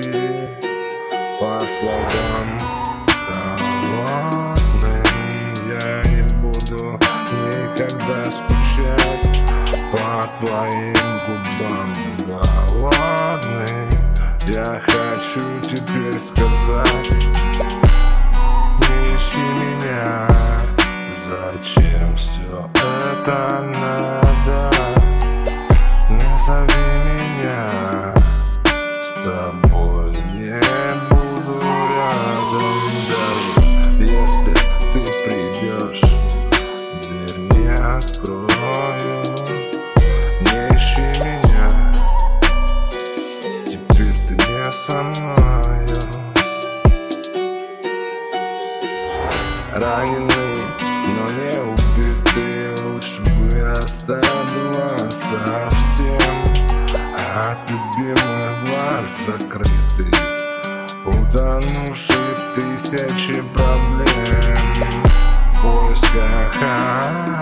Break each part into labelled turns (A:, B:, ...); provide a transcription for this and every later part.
A: найти По словам холодным я не буду никогда скучать По твоим губам голодный Я хочу теперь сказать Не ищи меня. Зачем все это тобой не буду рядом. Даже если ты придешь Дверь не открою. Не ищи меня Теперь ты не со мною. Раненый, но не убитый Лучше бы оставила От любимых глаз закрытый. Утонувший в тысячи проблем. В поисках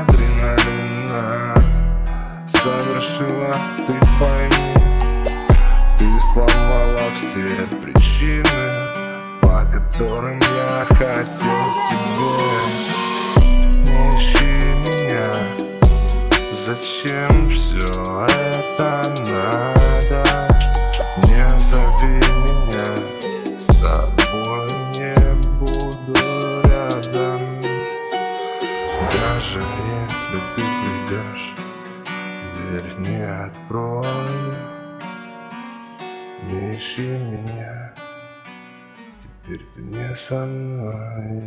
A: адреналина. Совершила, ты пойми. Ты сломала все причины По которым я хотел тебе Не ищи меня. Зачем все это надо? Дверь не открою Не ищи меня Теперь ты не со мной